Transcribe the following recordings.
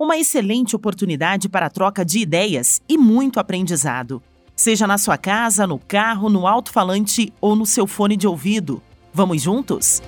Uma excelente oportunidade para a troca de ideias e muito aprendizado. Seja na sua casa, no carro, no alto-falante ou no seu fone de ouvido. Vamos juntos?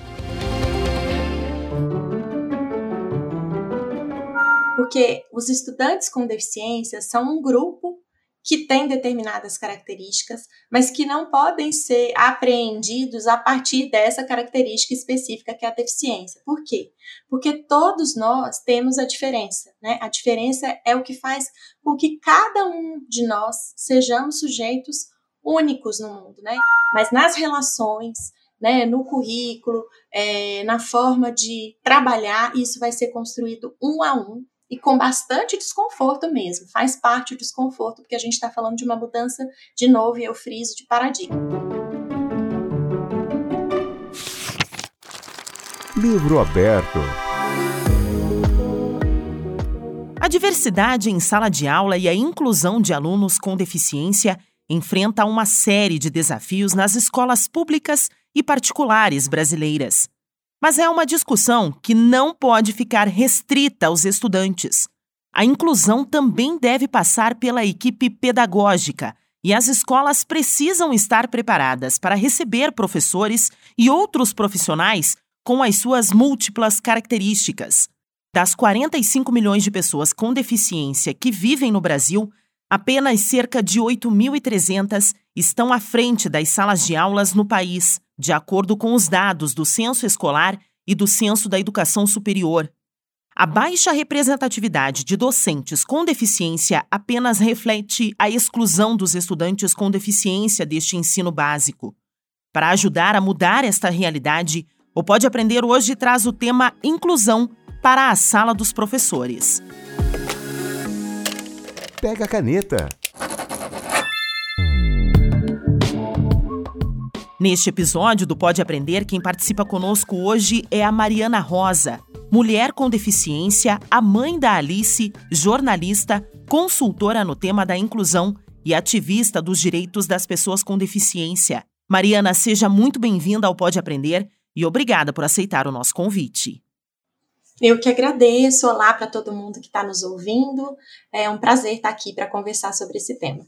Porque os estudantes com deficiência são um grupo que têm determinadas características, mas que não podem ser apreendidos a partir dessa característica específica que é a deficiência. Por quê? Porque todos nós temos a diferença, né? A diferença é o que faz com que cada um de nós sejamos sujeitos únicos no mundo, né? Mas nas relações, né, no currículo, é, na forma de trabalhar, isso vai ser construído um a um e com bastante desconforto mesmo. Faz parte do desconforto, porque a gente está falando de uma mudança, de novo, e eu friso, de paradigma. Livro aberto. A diversidade em sala de aula e a inclusão de alunos com deficiência enfrenta uma série de desafios nas escolas públicas e particulares brasileiras. Mas é uma discussão que não pode ficar restrita aos estudantes. A inclusão também deve passar pela equipe pedagógica e as escolas precisam estar preparadas para receber professores e outros profissionais com as suas múltiplas características. Das 45 milhões de pessoas com deficiência que vivem no Brasil, apenas cerca de 8.300 estão à frente das salas de aulas no país de acordo com os dados do Censo Escolar e do Censo da Educação Superior. A baixa representatividade de docentes com deficiência apenas reflete a exclusão dos estudantes com deficiência deste ensino básico. Para ajudar a mudar esta realidade, o Pode Aprender hoje traz o tema Inclusão para a sala dos professores. Pega a caneta. Neste episódio do Pode Aprender, quem participa conosco hoje é a Mariana Rosa, mulher com deficiência, a mãe da Alice, jornalista, consultora no tema da inclusão e ativista dos direitos das pessoas com deficiência. Mariana, seja muito bem-vinda ao Pode Aprender e obrigada por aceitar o nosso convite. Eu que agradeço. Olá para todo mundo que está nos ouvindo. É um prazer estar aqui para conversar sobre esse tema.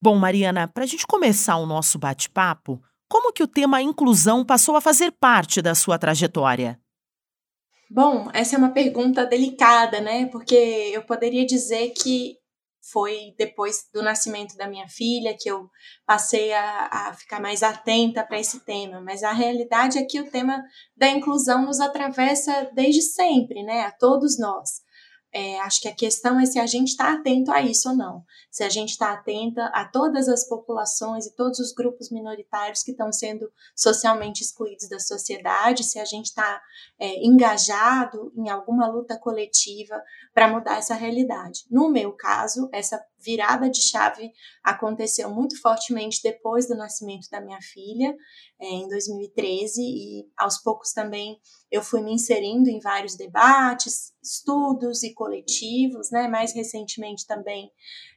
Bom, Mariana, para a gente começar o nosso bate-papo, como que o tema inclusão passou a fazer parte da sua trajetória? Bom, essa é uma pergunta delicada, né? Porque eu poderia dizer que foi depois do nascimento da minha filha que eu passei a, a ficar mais atenta para esse tema, mas a realidade é que o tema da inclusão nos atravessa desde sempre, né? A todos nós. É, acho que a questão é se a gente está atento a isso ou não. Se a gente está atenta a todas as populações e todos os grupos minoritários que estão sendo socialmente excluídos da sociedade, se a gente está é, engajado em alguma luta coletiva para mudar essa realidade. No meu caso, essa virada de chave aconteceu muito fortemente depois do nascimento da minha filha, é, em 2013, e aos poucos também eu fui me inserindo em vários debates, estudos e coletivos, né? Mais recentemente também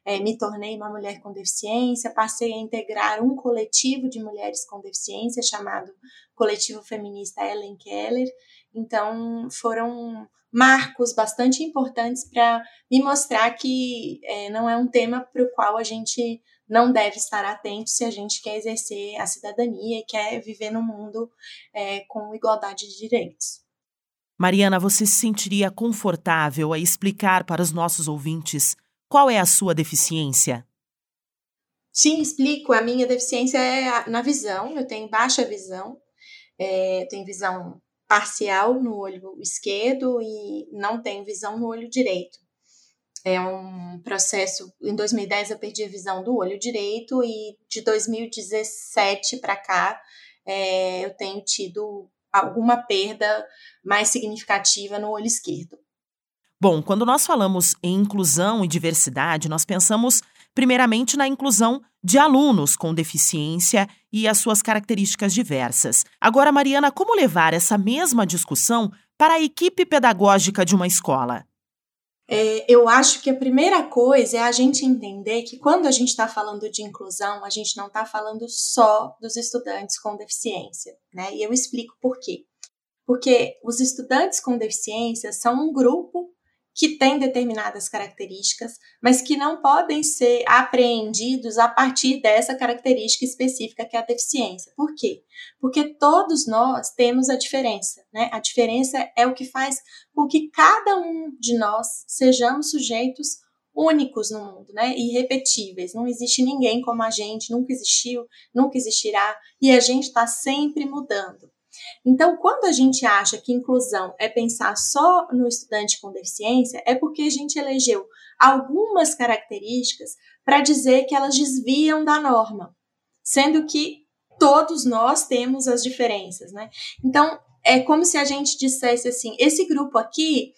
é, me tornei uma mulher com deficiência, passei a integrar um coletivo de mulheres com deficiência chamado Coletivo Feminista Ellen Keller. Então, foram marcos bastante importantes para me mostrar que é, não é um tema para o qual a gente não deve estar atento se a gente quer exercer a cidadania e quer viver num mundo é, com igualdade de direitos. Mariana, você se sentiria confortável a explicar para os nossos ouvintes qual é a sua deficiência? Sim, explico. A minha deficiência é na visão. Eu tenho baixa visão. É, tenho visão parcial no olho esquerdo e não tenho visão no olho direito. É um processo. Em 2010 eu perdi a visão do olho direito e de 2017 para cá é, eu tenho tido alguma perda mais significativa no olho esquerdo. Bom, quando nós falamos em inclusão e diversidade, nós pensamos primeiramente na inclusão de alunos com deficiência e as suas características diversas. Agora, Mariana, como levar essa mesma discussão para a equipe pedagógica de uma escola? É, eu acho que a primeira coisa é a gente entender que quando a gente está falando de inclusão, a gente não está falando só dos estudantes com deficiência, né? E eu explico por quê. Porque os estudantes com deficiência são um grupo que tem determinadas características, mas que não podem ser apreendidos a partir dessa característica específica que é a deficiência. Por quê? Porque todos nós temos a diferença, né? A diferença é o que faz com que cada um de nós sejamos sujeitos únicos no mundo, né? Irrepetíveis. Não existe ninguém como a gente, nunca existiu, nunca existirá, e a gente está sempre mudando. Então, quando a gente acha que inclusão é pensar só no estudante com deficiência, é porque a gente elegeu algumas características para dizer que elas desviam da norma, sendo que todos nós temos as diferenças, né? Então, é como se a gente dissesse assim: esse grupo aqui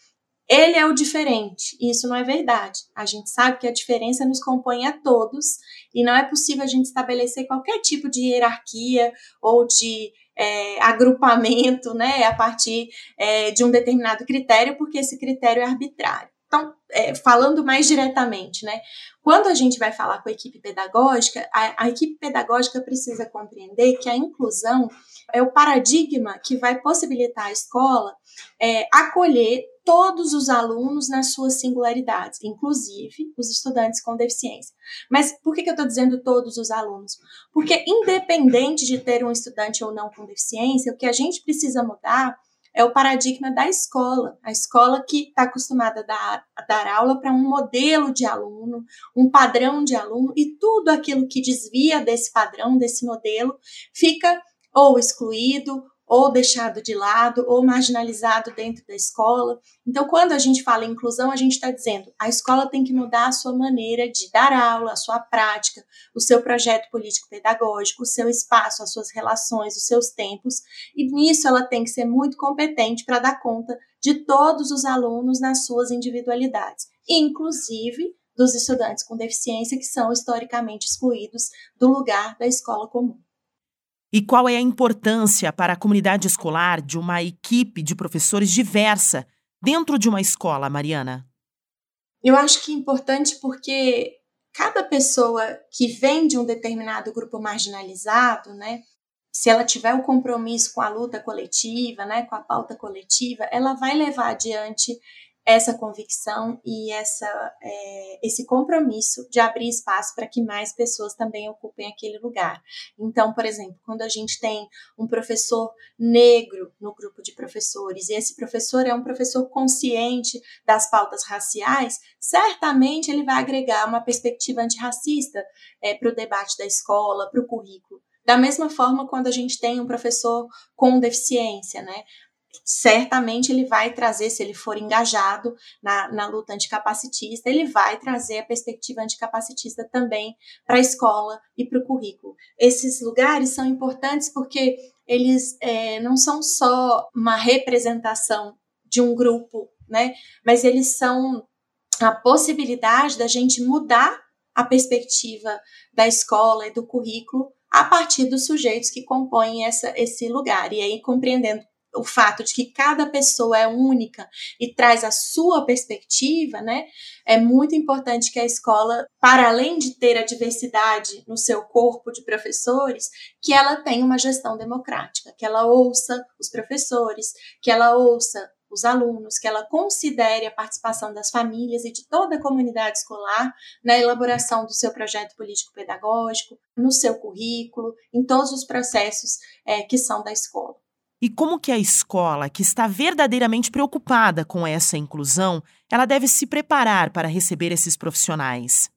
ele é o diferente. E isso não é verdade. A gente sabe que a diferença nos compõe a todos e não é possível a gente estabelecer qualquer tipo de hierarquia ou de é, agrupamento né, a partir é, de um determinado critério, porque esse critério é arbitrário. Então, é, falando mais diretamente, né, quando a gente vai falar com a equipe pedagógica, a, a equipe pedagógica precisa compreender que a inclusão é o paradigma que vai possibilitar à escola é, acolher todos os alunos nas suas singularidades, inclusive os estudantes com deficiência. Mas por que, que eu estou dizendo todos os alunos? Porque, independente de ter um estudante ou não com deficiência, o que a gente precisa mudar é o paradigma da escola. A escola que está acostumada a dar, a dar aula para um modelo de aluno, um padrão de aluno, e tudo aquilo que desvia desse padrão, desse modelo, fica ou excluído ou deixado de lado, ou marginalizado dentro da escola. Então, quando a gente fala em inclusão, a gente está dizendo a escola tem que mudar a sua maneira de dar aula, a sua prática, o seu projeto político-pedagógico, o seu espaço, as suas relações, os seus tempos, e nisso ela tem que ser muito competente para dar conta de todos os alunos nas suas individualidades, inclusive dos estudantes com deficiência que são historicamente excluídos do lugar da escola comum. E qual é a importância para a comunidade escolar de uma equipe de professores diversa dentro de uma escola, Mariana? Eu acho que é importante porque cada pessoa que vem de um determinado grupo marginalizado, né, se ela tiver o compromisso com a luta coletiva, né, com a pauta coletiva, ela vai levar adiante essa convicção e essa, é, esse compromisso de abrir espaço para que mais pessoas também ocupem aquele lugar. Então, por exemplo, quando a gente tem um professor negro no grupo de professores, e esse professor é um professor consciente das pautas raciais, certamente ele vai agregar uma perspectiva antirracista é, para o debate da escola, para o currículo. Da mesma forma, quando a gente tem um professor com deficiência, né? Certamente ele vai trazer, se ele for engajado na, na luta anticapacitista, ele vai trazer a perspectiva anticapacitista também para a escola e para o currículo. Esses lugares são importantes porque eles é, não são só uma representação de um grupo, né? Mas eles são a possibilidade da gente mudar a perspectiva da escola e do currículo a partir dos sujeitos que compõem essa, esse lugar. E aí, compreendendo o fato de que cada pessoa é única e traz a sua perspectiva, né? É muito importante que a escola, para além de ter a diversidade no seu corpo de professores, que ela tenha uma gestão democrática, que ela ouça os professores, que ela ouça os alunos, que ela considere a participação das famílias e de toda a comunidade escolar na elaboração do seu projeto político-pedagógico, no seu currículo, em todos os processos é, que são da escola. E como que a escola, que está verdadeiramente preocupada com essa inclusão, ela deve se preparar para receber esses profissionais?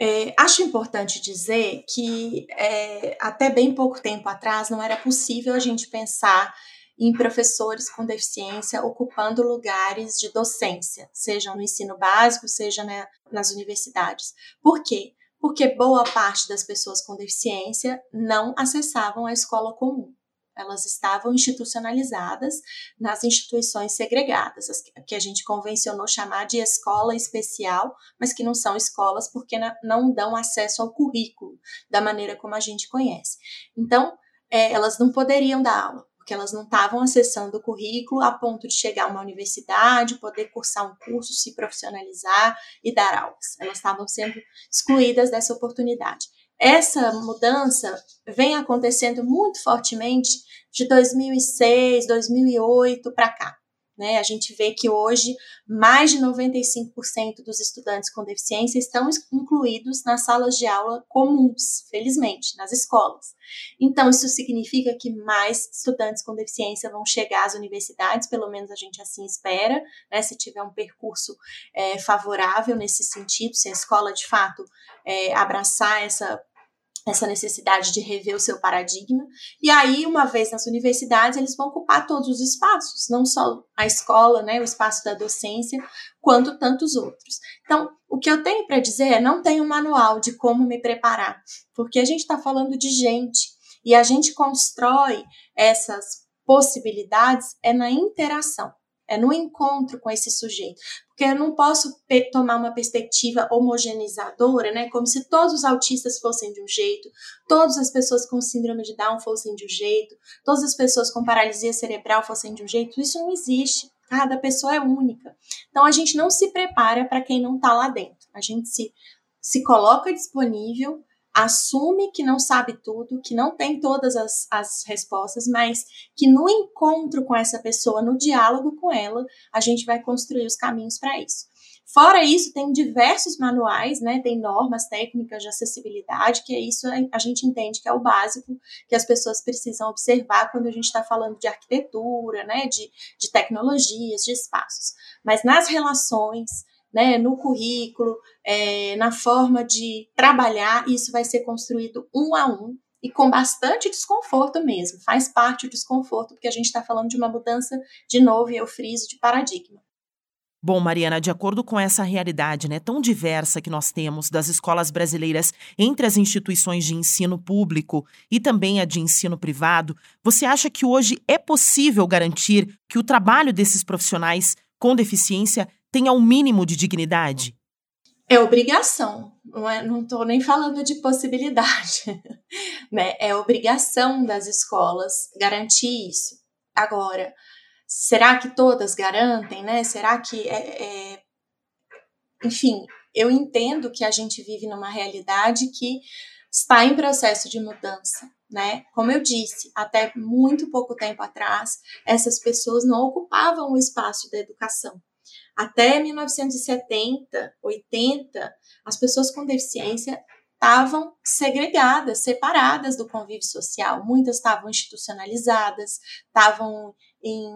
É, acho importante dizer que é, até bem pouco tempo atrás não era possível a gente pensar em professores com deficiência ocupando lugares de docência, seja no ensino básico, seja né, nas universidades. Por quê? Porque boa parte das pessoas com deficiência não acessavam a escola comum. Elas estavam institucionalizadas nas instituições segregadas, as que a gente convencionou chamar de escola especial, mas que não são escolas porque não dão acesso ao currículo da maneira como a gente conhece. Então, é, elas não poderiam dar aula porque elas não estavam acessando o currículo a ponto de chegar a uma universidade, poder cursar um curso, se profissionalizar e dar aulas. Elas estavam sendo excluídas dessa oportunidade. Essa mudança vem acontecendo muito fortemente de 2006, 2008 para cá. Né? A gente vê que hoje mais de 95% dos estudantes com deficiência estão incluídos nas salas de aula comuns, felizmente, nas escolas. Então, isso significa que mais estudantes com deficiência vão chegar às universidades, pelo menos a gente assim espera, né? se tiver um percurso é, favorável nesse sentido, se a escola de fato é, abraçar essa essa necessidade de rever o seu paradigma. E aí, uma vez nas universidades, eles vão ocupar todos os espaços, não só a escola, né, o espaço da docência, quanto tantos outros. Então, o que eu tenho para dizer é não tenho um manual de como me preparar, porque a gente está falando de gente e a gente constrói essas possibilidades é na interação. É no encontro com esse sujeito. Porque eu não posso tomar uma perspectiva homogeneizadora, né? Como se todos os autistas fossem de um jeito, todas as pessoas com síndrome de Down fossem de um jeito, todas as pessoas com paralisia cerebral fossem de um jeito. Isso não existe. Cada pessoa é única. Então a gente não se prepara para quem não está lá dentro. A gente se, se coloca disponível assume que não sabe tudo, que não tem todas as, as respostas, mas que no encontro com essa pessoa, no diálogo com ela, a gente vai construir os caminhos para isso. Fora isso, tem diversos manuais, né? Tem normas técnicas de acessibilidade, que é isso a gente entende que é o básico que as pessoas precisam observar quando a gente está falando de arquitetura, né? De, de tecnologias, de espaços. Mas nas relações, né, no currículo, é, na forma de trabalhar, isso vai ser construído um a um e com bastante desconforto mesmo. Faz parte do desconforto, porque a gente está falando de uma mudança, de novo, e eu friso, de paradigma. Bom, Mariana, de acordo com essa realidade né, tão diversa que nós temos das escolas brasileiras entre as instituições de ensino público e também a de ensino privado, você acha que hoje é possível garantir que o trabalho desses profissionais com deficiência tenha um mínimo de dignidade? É obrigação, não é, estou nem falando de possibilidade, né? É obrigação das escolas garantir isso. Agora, será que todas garantem, né? Será que é, é... enfim, eu entendo que a gente vive numa realidade que está em processo de mudança, né? Como eu disse, até muito pouco tempo atrás, essas pessoas não ocupavam o espaço da educação. Até 1970, 80, as pessoas com deficiência estavam segregadas, separadas do convívio social. Muitas estavam institucionalizadas, estavam em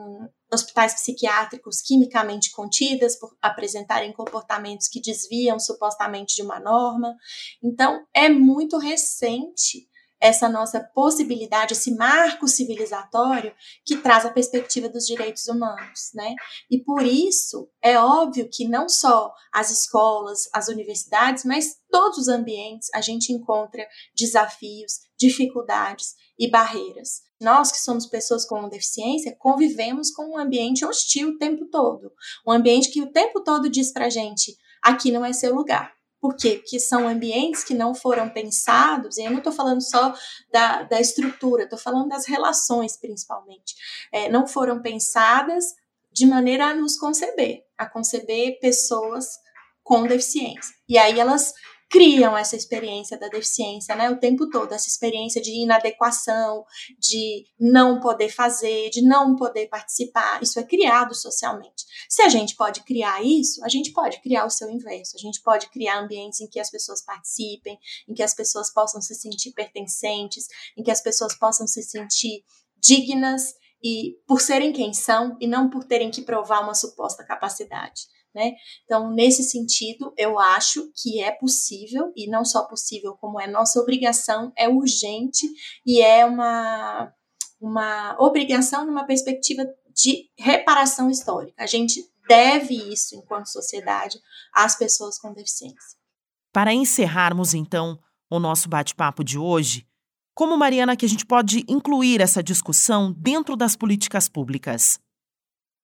hospitais psiquiátricos quimicamente contidas por apresentarem comportamentos que desviam supostamente de uma norma. Então, é muito recente essa nossa possibilidade, esse marco civilizatório que traz a perspectiva dos direitos humanos, né? E por isso é óbvio que não só as escolas, as universidades, mas todos os ambientes a gente encontra desafios, dificuldades e barreiras. Nós que somos pessoas com deficiência convivemos com um ambiente hostil o tempo todo, um ambiente que o tempo todo diz para gente aqui não é seu lugar por quê? Porque são ambientes que não foram pensados, e eu não estou falando só da, da estrutura, estou falando das relações principalmente. É, não foram pensadas de maneira a nos conceber, a conceber pessoas com deficiência. E aí elas criam essa experiência da deficiência, né, o tempo todo, essa experiência de inadequação, de não poder fazer, de não poder participar, isso é criado socialmente. Se a gente pode criar isso, a gente pode criar o seu inverso, a gente pode criar ambientes em que as pessoas participem, em que as pessoas possam se sentir pertencentes, em que as pessoas possam se sentir dignas e por serem quem são e não por terem que provar uma suposta capacidade. Né? Então, nesse sentido, eu acho que é possível, e não só possível, como é nossa obrigação, é urgente e é uma, uma obrigação numa perspectiva de reparação histórica. A gente deve isso, enquanto sociedade, às pessoas com deficiência. Para encerrarmos, então, o nosso bate-papo de hoje, Como, Mariana, que a gente pode incluir essa discussão dentro das políticas públicas?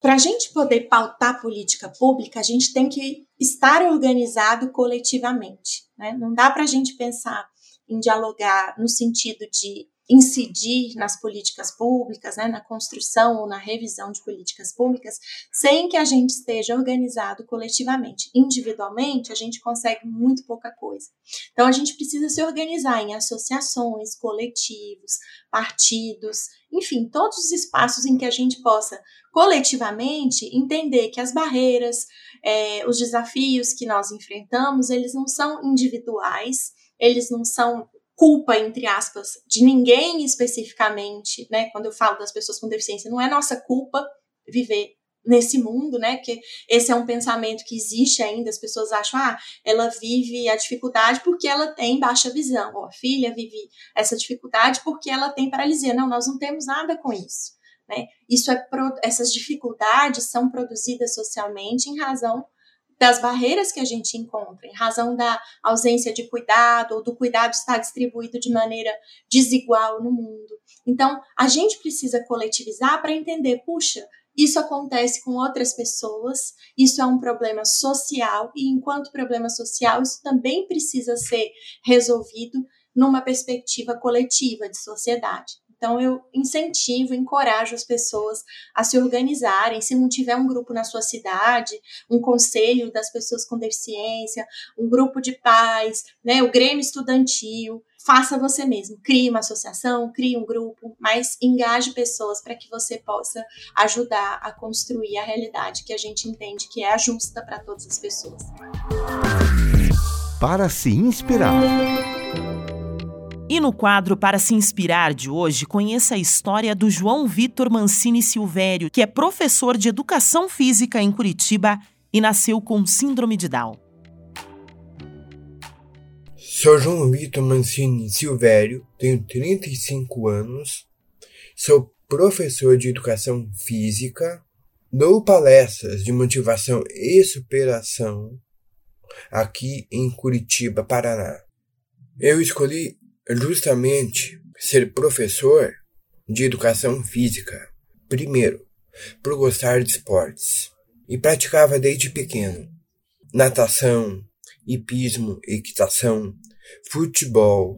Para a gente poder pautar política pública, a gente tem que estar organizado coletivamente. Né? Não dá para a gente pensar em dialogar no sentido de incidir nas políticas públicas, né, na construção ou na revisão de políticas públicas, sem que a gente esteja organizado coletivamente. Individualmente, a gente consegue muito pouca coisa. Então, a gente precisa se organizar em associações, coletivos, partidos, enfim, todos os espaços em que a gente possa coletivamente entender que as barreiras, é, os desafios que nós enfrentamos, eles não são individuais, eles não são culpa, entre aspas, de ninguém especificamente, né? Quando eu falo das pessoas com deficiência, não é nossa culpa viver nesse mundo, né? Que esse é um pensamento que existe ainda. As pessoas acham, ah, ela vive a dificuldade porque ela tem baixa visão, ou a filha vive essa dificuldade porque ela tem paralisia. Não, nós não temos nada com isso. Né? Isso é essas dificuldades são produzidas socialmente em razão das barreiras que a gente encontra, em razão da ausência de cuidado ou do cuidado estar distribuído de maneira desigual no mundo. Então, a gente precisa coletivizar para entender, puxa, isso acontece com outras pessoas, isso é um problema social e enquanto problema social, isso também precisa ser resolvido numa perspectiva coletiva de sociedade. Então, eu incentivo, encorajo as pessoas a se organizarem. Se não tiver um grupo na sua cidade, um conselho das pessoas com deficiência, um grupo de pais, né, o Grêmio Estudantil, faça você mesmo. Crie uma associação, crie um grupo, mas engaje pessoas para que você possa ajudar a construir a realidade que a gente entende que é justa para todas as pessoas. Para se inspirar. E no quadro Para se inspirar de hoje, conheça a história do João Vitor Mancini Silvério, que é professor de educação física em Curitiba e nasceu com síndrome de Down. Sou João Vitor Mancini Silvério, tenho 35 anos, sou professor de educação física, dou palestras de motivação e superação aqui em Curitiba, Paraná. Eu escolhi justamente ser professor de educação física. Primeiro, por gostar de esportes. E praticava desde pequeno natação, hipismo, equitação, futebol,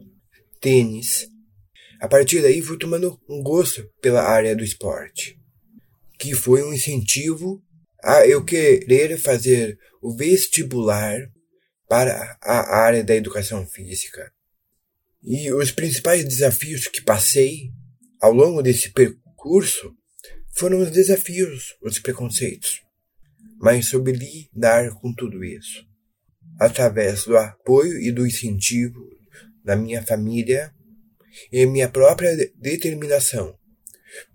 tênis. A partir daí fui tomando um gosto pela área do esporte, que foi um incentivo a eu querer fazer o vestibular para a área da educação física. E os principais desafios que passei ao longo desse percurso foram os desafios, os preconceitos. Mas soube lidar com tudo isso. Através do apoio e do incentivo da minha família e minha própria determinação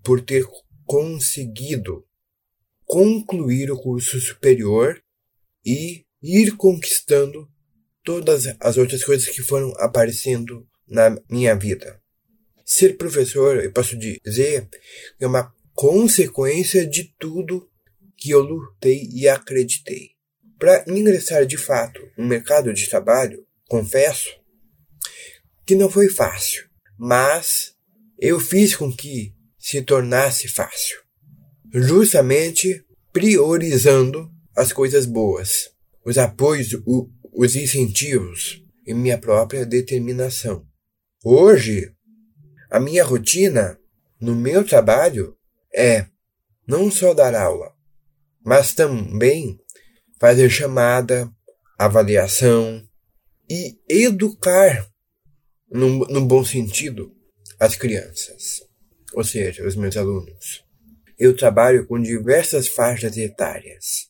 por ter conseguido concluir o curso superior e ir conquistando todas as outras coisas que foram aparecendo na minha vida. Ser professor, eu posso dizer, é uma consequência de tudo que eu lutei e acreditei. Para ingressar de fato no mercado de trabalho, confesso que não foi fácil, mas eu fiz com que se tornasse fácil, justamente priorizando as coisas boas, os apoios, os incentivos e minha própria determinação. Hoje, a minha rotina no meu trabalho é não só dar aula, mas também fazer chamada, avaliação e educar, no, bom sentido, as crianças, ou seja, os meus alunos. Eu trabalho com diversas faixas etárias,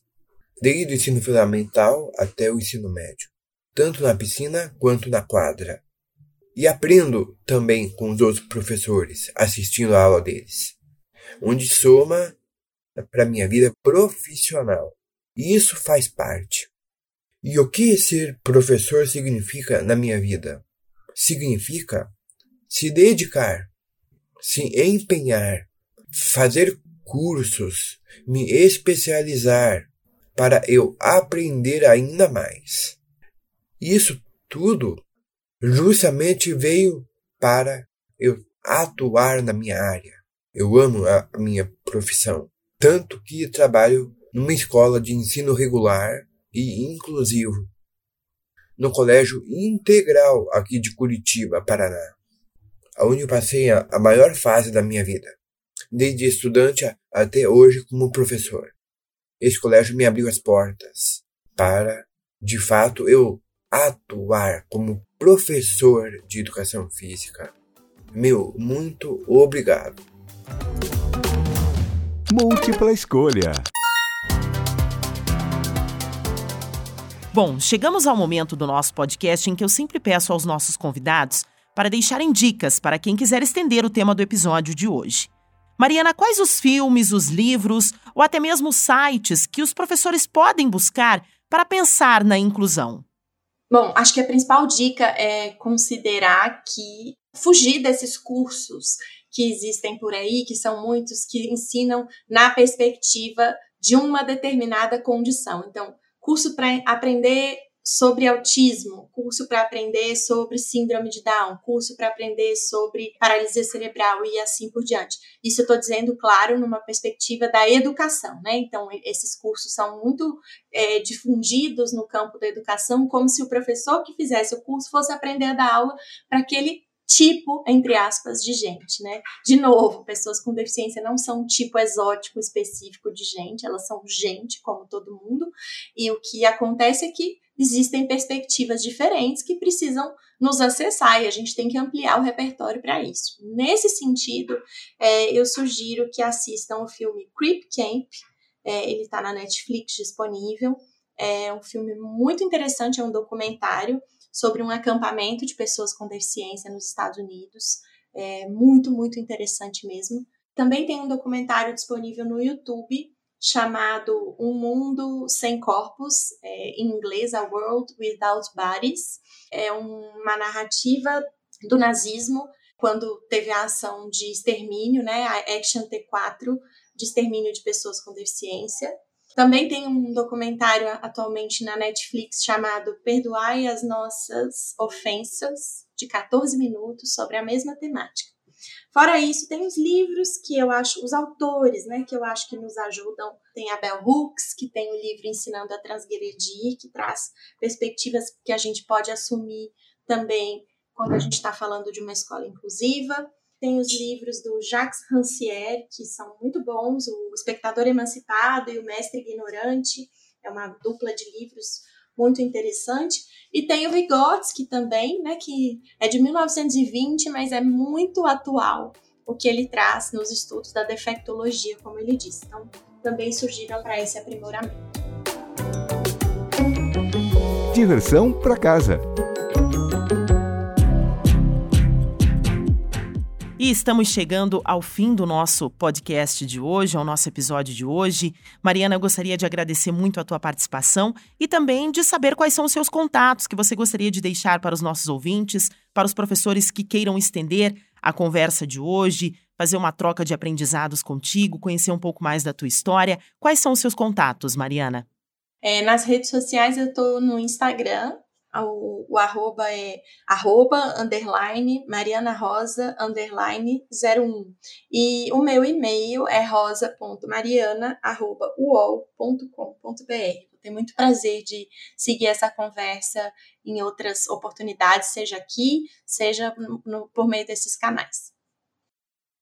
desde o ensino fundamental até o ensino médio, tanto na piscina quanto na quadra. E aprendo também com os outros professores, assistindo a aula deles, onde soma para minha vida profissional. E isso faz parte. E o que ser professor significa na minha vida? Significa se dedicar, se empenhar, fazer cursos, me especializar para eu aprender ainda mais. Isso tudo justamente veio para eu atuar na minha área. Eu amo a minha profissão, tanto que trabalho numa escola de ensino regular e inclusivo, no Colégio Integral aqui de Curitiba, Paraná, onde eu passei a, a maior fase da minha vida, desde estudante até hoje como professor. Esse colégio me abriu as portas para, de fato, eu atuar como professor de educação física. Meu, muito obrigado. Múltipla escolha. Bom, chegamos ao momento do nosso podcast em que eu sempre peço aos nossos convidados para deixarem dicas para quem quiser estender o tema do episódio de hoje. Mariana, quais os filmes, os livros ou até mesmo sites que os professores podem buscar para pensar na inclusão? Bom, acho que a principal dica é considerar que fugir desses cursos que existem por aí, que são muitos, que ensinam na perspectiva de uma determinada condição. Então, curso para aprender sobre autismo, curso para aprender sobre síndrome de Down, curso para aprender sobre paralisia cerebral e assim por diante. Isso eu estou dizendo, claro, numa perspectiva da educação, né? Então, esses cursos são muito é, difundidos no campo da educação, como se o professor que fizesse o curso fosse aprender a dar aula para aquele tipo, entre aspas, de gente, né? De novo, pessoas com deficiência não são um tipo exótico específico de gente, elas são gente como todo mundo, e o que acontece é que existem perspectivas diferentes que precisam nos acessar e a gente tem que ampliar o repertório para isso. Nesse sentido, é, eu sugiro que assistam o filme Creep Camp, é, ele está na Netflix disponível. É um filme muito interessante, é um documentário sobre um acampamento de pessoas com deficiência nos Estados Unidos. É muito, muito interessante mesmo. Também tem um documentário disponível no YouTube chamado Um Mundo Sem Corpos, é, em inglês, A World Without Bodies. É uma narrativa do nazismo, quando teve a ação de extermínio, né, a Action T4, de extermínio de pessoas com deficiência. Também tem um documentário atualmente na Netflix chamado Perdoai as Nossas Ofensas, de 14 minutos, sobre a mesma temática. Fora isso, tem os livros que eu acho, os autores, né, que eu acho que nos ajudam. Tem a Bell Hooks, que tem o livro Ensinando a Transgredir, que traz perspectivas que a gente pode assumir também quando a gente está falando de uma escola inclusiva. Tem os livros do Jacques Rancière, que são muito bons, O Espectador Emancipado e O Mestre Ignorante, é uma dupla de livros muito interessante. E tem o Vygotsky também, né, que é de 1920, mas é muito atual o que ele traz nos estudos da defectologia, como ele disse. Então, também surgiram para esse aprimoramento. Diversão para casa. E estamos chegando ao fim do nosso podcast de hoje, ao nosso episódio de hoje. Mariana, eu gostaria de agradecer muito a tua participação e também de saber quais são os seus contatos que você gostaria de deixar para os nossos ouvintes, para os professores que queiram estender a conversa de hoje, fazer uma troca de aprendizados contigo, conhecer um pouco mais da tua história. Quais são os seus contatos, Mariana? É, nas redes sociais eu estou no Instagram, o, o arroba é arroba, underline, Mariana Rosa, underline, 01. E o meu e-mail é rosa.mariana, arroba, uol.com.br. Tenho muito prazer de seguir essa conversa em outras oportunidades, seja aqui, seja no, no, por meio desses canais.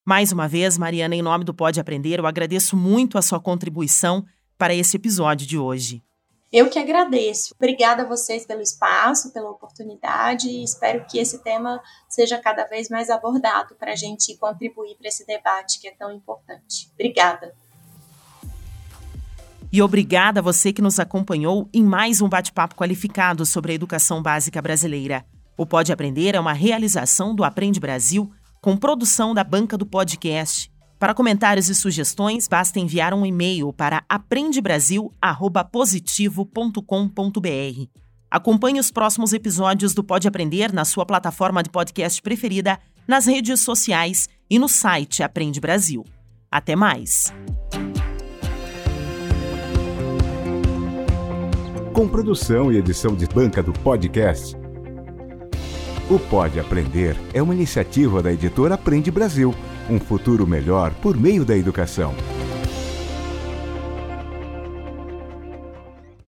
Mais uma vez, Mariana, em nome do Pode Aprender, eu agradeço muito a sua contribuição para esse episódio de hoje. Eu que agradeço. Obrigada a vocês pelo espaço, pela oportunidade e espero que esse tema seja cada vez mais abordado para a gente contribuir para esse debate que é tão importante. Obrigada. E obrigada a você que nos acompanhou em mais um bate-papo qualificado sobre a educação básica brasileira. O Pode Aprender é uma realização do Aprende Brasil com produção da banca do podcast. Para comentários e sugestões, basta enviar um e-mail para aprendebrasil@positivo.com.br. Acompanhe os próximos episódios do Pode Aprender na sua plataforma de podcast preferida, nas redes sociais e no site Aprende Brasil. Até mais. Com produção e edição de banca do podcast O Pode Aprender é uma iniciativa da editora Aprende Brasil um futuro melhor por meio da educação.